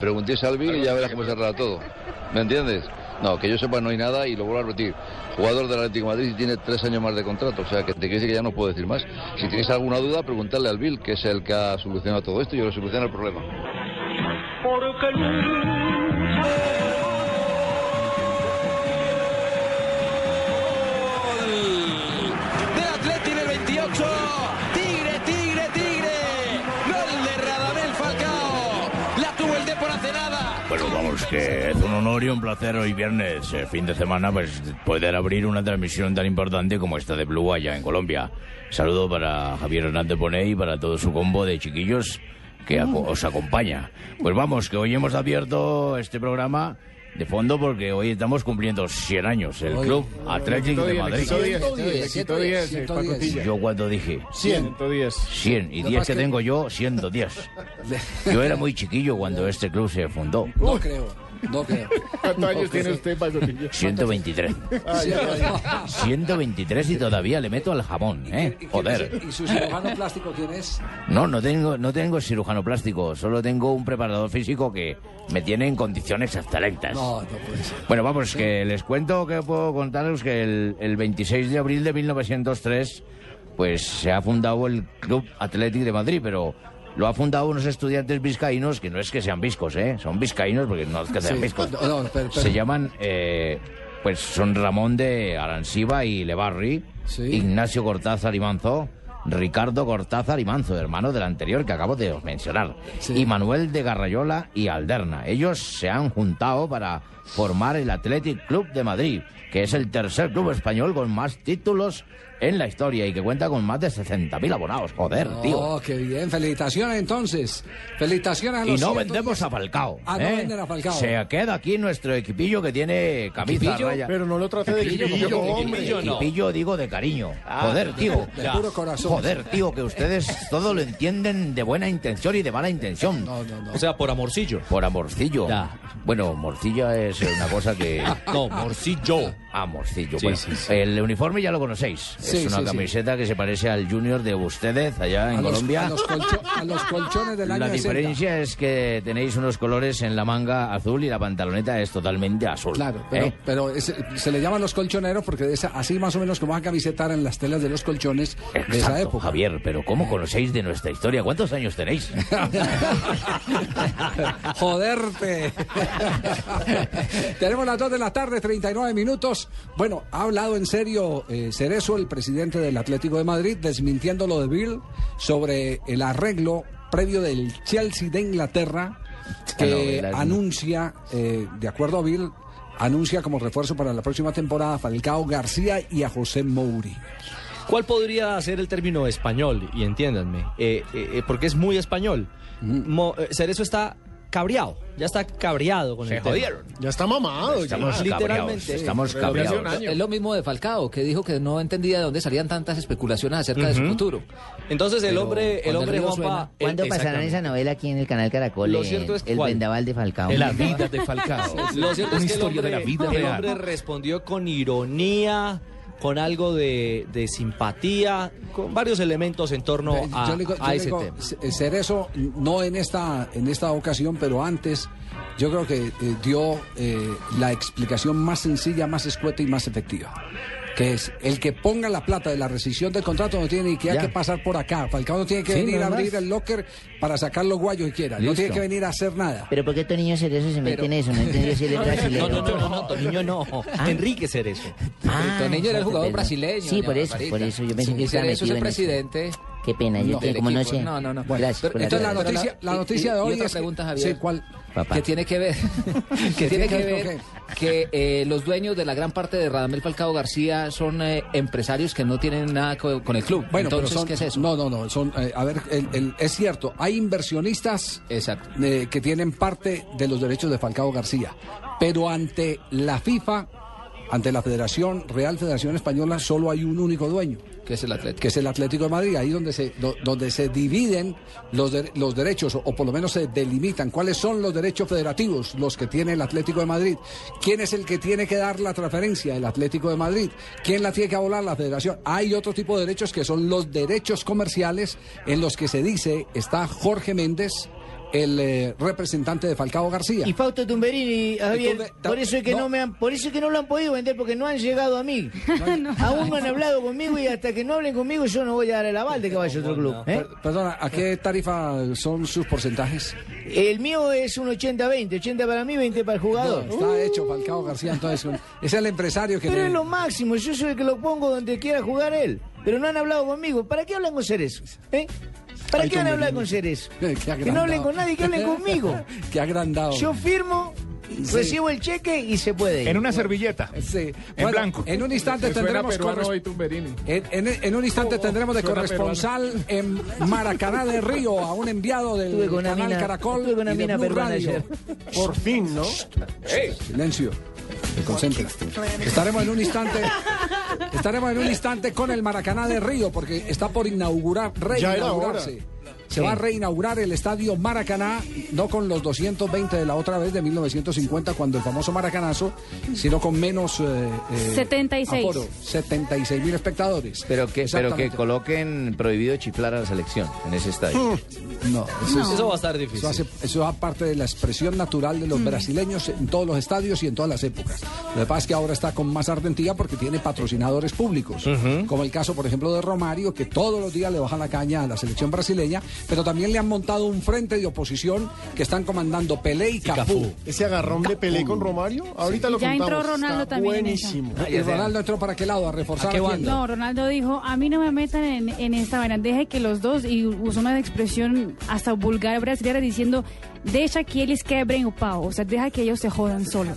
Preguntéis al Bill y ya verás cómo se arregla todo. ¿Me entiendes? No, que yo sepa no hay nada y lo vuelvo a repetir. Jugador del Atlético de Madrid y tiene tres años más de contrato, o sea que te quiere decir que ya no puedo decir más. Si tienes alguna duda, preguntarle al Bill, que es el que ha solucionado todo esto y yo le soluciona el problema. Porque Vamos, que es un honor y un placer hoy viernes, eh, fin de semana, pues poder abrir una transmisión tan importante como esta de Blue allá en Colombia. Saludo para Javier Hernández Poney y para todo su combo de chiquillos que os acompaña. Pues vamos, que hoy hemos abierto este programa de fondo porque hoy estamos cumpliendo 100 años, el Club Atlético de Madrid. 110, 110, eh, Paco Tilla. Yo cuando dije 110. 100 y 10 que tengo yo, 110. Yo era muy chiquillo cuando este club se fundó. No creo, no creo. ¿Cuántos años tiene usted, Paco Tilla? 123. 123 y todavía le meto al jamón, ¿eh? Joder. ¿Y su cirujano plástico quién es? No, no tengo, no tengo cirujano plástico, solo tengo un preparador físico que me tiene en condiciones excelentes. No, no puede ser. Bueno, vamos, que les cuento que puedo contaros que el, el 26 de abril de 1903, pues se ha fundado el Club Atlético de Madrid, pero lo ha fundado unos estudiantes vizcaínos que no es que sean viscos, ¿eh? Son vizcaínos porque no es que sean Sí. viscos. No, no, pero- pero- Se llaman, eh, pues son Ramón de Aranciba y Levarri, Sí. Ignacio Cortázar y Manzo, Ricardo Cortázar y Manzo, hermano del anterior que acabo de mencionar, Sí. y Manuel de Garrayola y Alderna. Ellos se han juntado para formar el Athletic Club de Madrid, que es el tercer club español con más títulos en la historia y que cuenta con más de 60.000 abonados. Joder, tío. Oh, qué bien. Felicitaciones entonces. Felicitaciones a Y los no 110. vendemos a Falcao. Ah, no ¿eh? venden a Falcao. Se queda aquí nuestro equipillo que tiene camisa ¿Equipillo? raya. Pero no lo trate de equipillo, hombre. Equipillo digo de cariño. Joder, tío. De puro corazón. Joder, tío, que ustedes todo lo entienden de buena intención y de mala intención. No, no, no. O sea, por amorcillo. Por amorcillo. Ya. Bueno, morcilla es una cosa que... No, morcillo. Ah, morcillo. Sí, bueno, sí, sí. el uniforme ya lo conocéis. Sí, es una sí, sí. camiseta que se parece al Junior de ustedes allá en a los, Colombia. A los, colcho- a los colchones del año La 60. diferencia es que tenéis unos colores en la manga azul y la pantaloneta es totalmente azul. Claro, pero, ¿eh? pero es- se le llaman los colchoneros porque esa, así más o menos como van a camisetar en las telas de los colchones de esa época. Javier, pero ¿cómo conocéis de nuestra historia? ¿Cuántos años tenéis? Joderte. Tenemos las 2 de la tarde, 39 minutos. Bueno, ha hablado en serio eh, Cerezo, el presidente del Atlético de Madrid, desmintiendo lo de Bill sobre el arreglo previo del Chelsea de Inglaterra que anuncia, eh, de acuerdo a Bill, anuncia como refuerzo para la próxima temporada a Falcao García y a José Mouri. ¿Cuál podría ser el término español? Y entiéndanme, eh, eh, eh, porque es muy español. Mo- eh, Cerezo está cabreado, ya está cabreado con Se el tema. jodieron. Ya está mamado. Estamos cabreados. literalmente, Estamos hace un cabreados. Es lo mismo de Falcao, que dijo que no entendía de dónde salían tantas especulaciones acerca de su futuro. Entonces el Pero hombre, el el hombre Juanpa... suena- ¿Cuándo pasarán esa novela aquí en el canal Caracol? Lo eh, cierto es el ¿cuál? vendaval de Falcao. La vida de Falcao. Lo cierto Una es que el historia hombre, de la vida el real. hombre respondió con ironía, con algo de, de simpatía, con varios elementos en torno a, digo- ese digo, tema. Cerezo, no en esta, en esta ocasión, pero antes, yo creo que eh, dio eh, la explicación más sencilla, más escueta y más efectiva. Que es el que ponga la plata de la rescisión del contrato no tiene ni que, Ya. que pasar por acá. Falcao no tiene que Sí, venir a abrir más. el locker para sacar los guayos que quiera. No tiene que venir a hacer nada. Pero ¿por qué estos niños cerezosos se meten en eso? No entendí si él es brasileño. No, no, no, no, no, Toniño no. Enrique Cerezo. Ah, Toniño era el jugador perdón. brasileño. Sí, por eso, por eso. Yo pensé Sí, que estaba Cerezo es metido el en eso. presidente. Qué pena, yo como no sé. No, no, no. Gracias Pero entonces la noticia, la noticia y- de y hoy otra es que- pregunta, Javier. Sí, ¿cuál? Papá. que tiene que ver que tiene que ver que eh, los dueños de la gran parte de Radamel Falcao García son eh, empresarios que no tienen nada co- con el club. Bueno, Entonces, pero son, ¿qué es eso? No, no, no. Son, eh, a ver, el- el- es cierto, hay inversionistas Exacto. eh, que tienen parte de los derechos de Falcao García. Pero ante la FIFA, ante la Federación, Real Federación Española, solo hay un único dueño, Que es el Atlético. que es el Atlético de Madrid. Ahí donde se, do- donde se dividen los, de- los derechos, o, o por lo menos se delimitan cuáles son los derechos federativos, los que tiene el Atlético de Madrid. ¿Quién es el que tiene que dar la transferencia? El Atlético de Madrid. ¿Quién la tiene que abolar? La Federación. Hay otro tipo de derechos que son los derechos comerciales en los que se dice está Jorge Méndez el eh, representante de Falcao García. Y Fausto Tumberini, Javier, Tumbe- por eso es que no. no. me han, por eso es que no lo han podido vender porque no han llegado a mí. Aún no han hablado conmigo y hasta que no hablen conmigo yo no voy a dar el aval de que vaya a otro club. ¿eh? Per- Perdona, ¿a qué tarifa son sus porcentajes? El mío es un 80-20, 80 para mí, 20 para el jugador. No, está hecho Falcao García, entonces es el empresario que Pero le- es lo máximo, yo soy el que lo pongo donde quiera jugar él. Pero no han hablado conmigo. ¿Para qué hablan con seres? ¿Eh? ¿Para Ay, qué van a hablar con seres? Qué Que no hablen con nadie, que hablen conmigo. Qué agrandado. Yo firmo, recibo el cheque y se puede ir. En una servilleta. Sí. En Bueno, blanco. En un instante tendremos peruano corres- en, en- en un instante Oh, tendremos de corresponsal en Maracaná de Río a un enviado del canal mina- Caracol con una y de mina Blue peruana Radio. ayer. Por fin, ¿no? Silencio. Se concentra. Estaremos en un instante. Estaremos en un instante con el Maracaná de Río porque está por inaugurar, reinaugurarse. Se va a reinaugurar el estadio Maracaná, no con los 220 de la otra vez de 1950, cuando el famoso Maracanazo, sino con menos. eh, eh, 76. aforo, 76 mil espectadores. Pero que, pero que coloquen prohibido chiflar a la selección en ese estadio. No, eso, es- Eso va a estar difícil. eso, hace, eso va parte de la expresión natural de los brasileños en todos los estadios y en todas las épocas. Lo que pasa es que ahora está con más ardentía porque tiene patrocinadores públicos, como el caso, por ejemplo, de Romario, que todos los días le bajan la caña a la selección brasileña, pero también le han montado un frente de oposición que están comandando Pelé y Cafú. Ese agarrón de Pelé con Romario, ahorita lo Ya entró contamos. Ronaldo Está también en esa. buenísimo. ¿Y Ronaldo entró para qué lado? ¿A reforzar ¿A qué banda? No, Ronaldo dijo, a mí no me metan en, en esta vaina, deje que los dos, y usó una expresión hasta vulgar brasileña diciendo, deja que ellos quebren o pau, o sea, deja que ellos se jodan solo.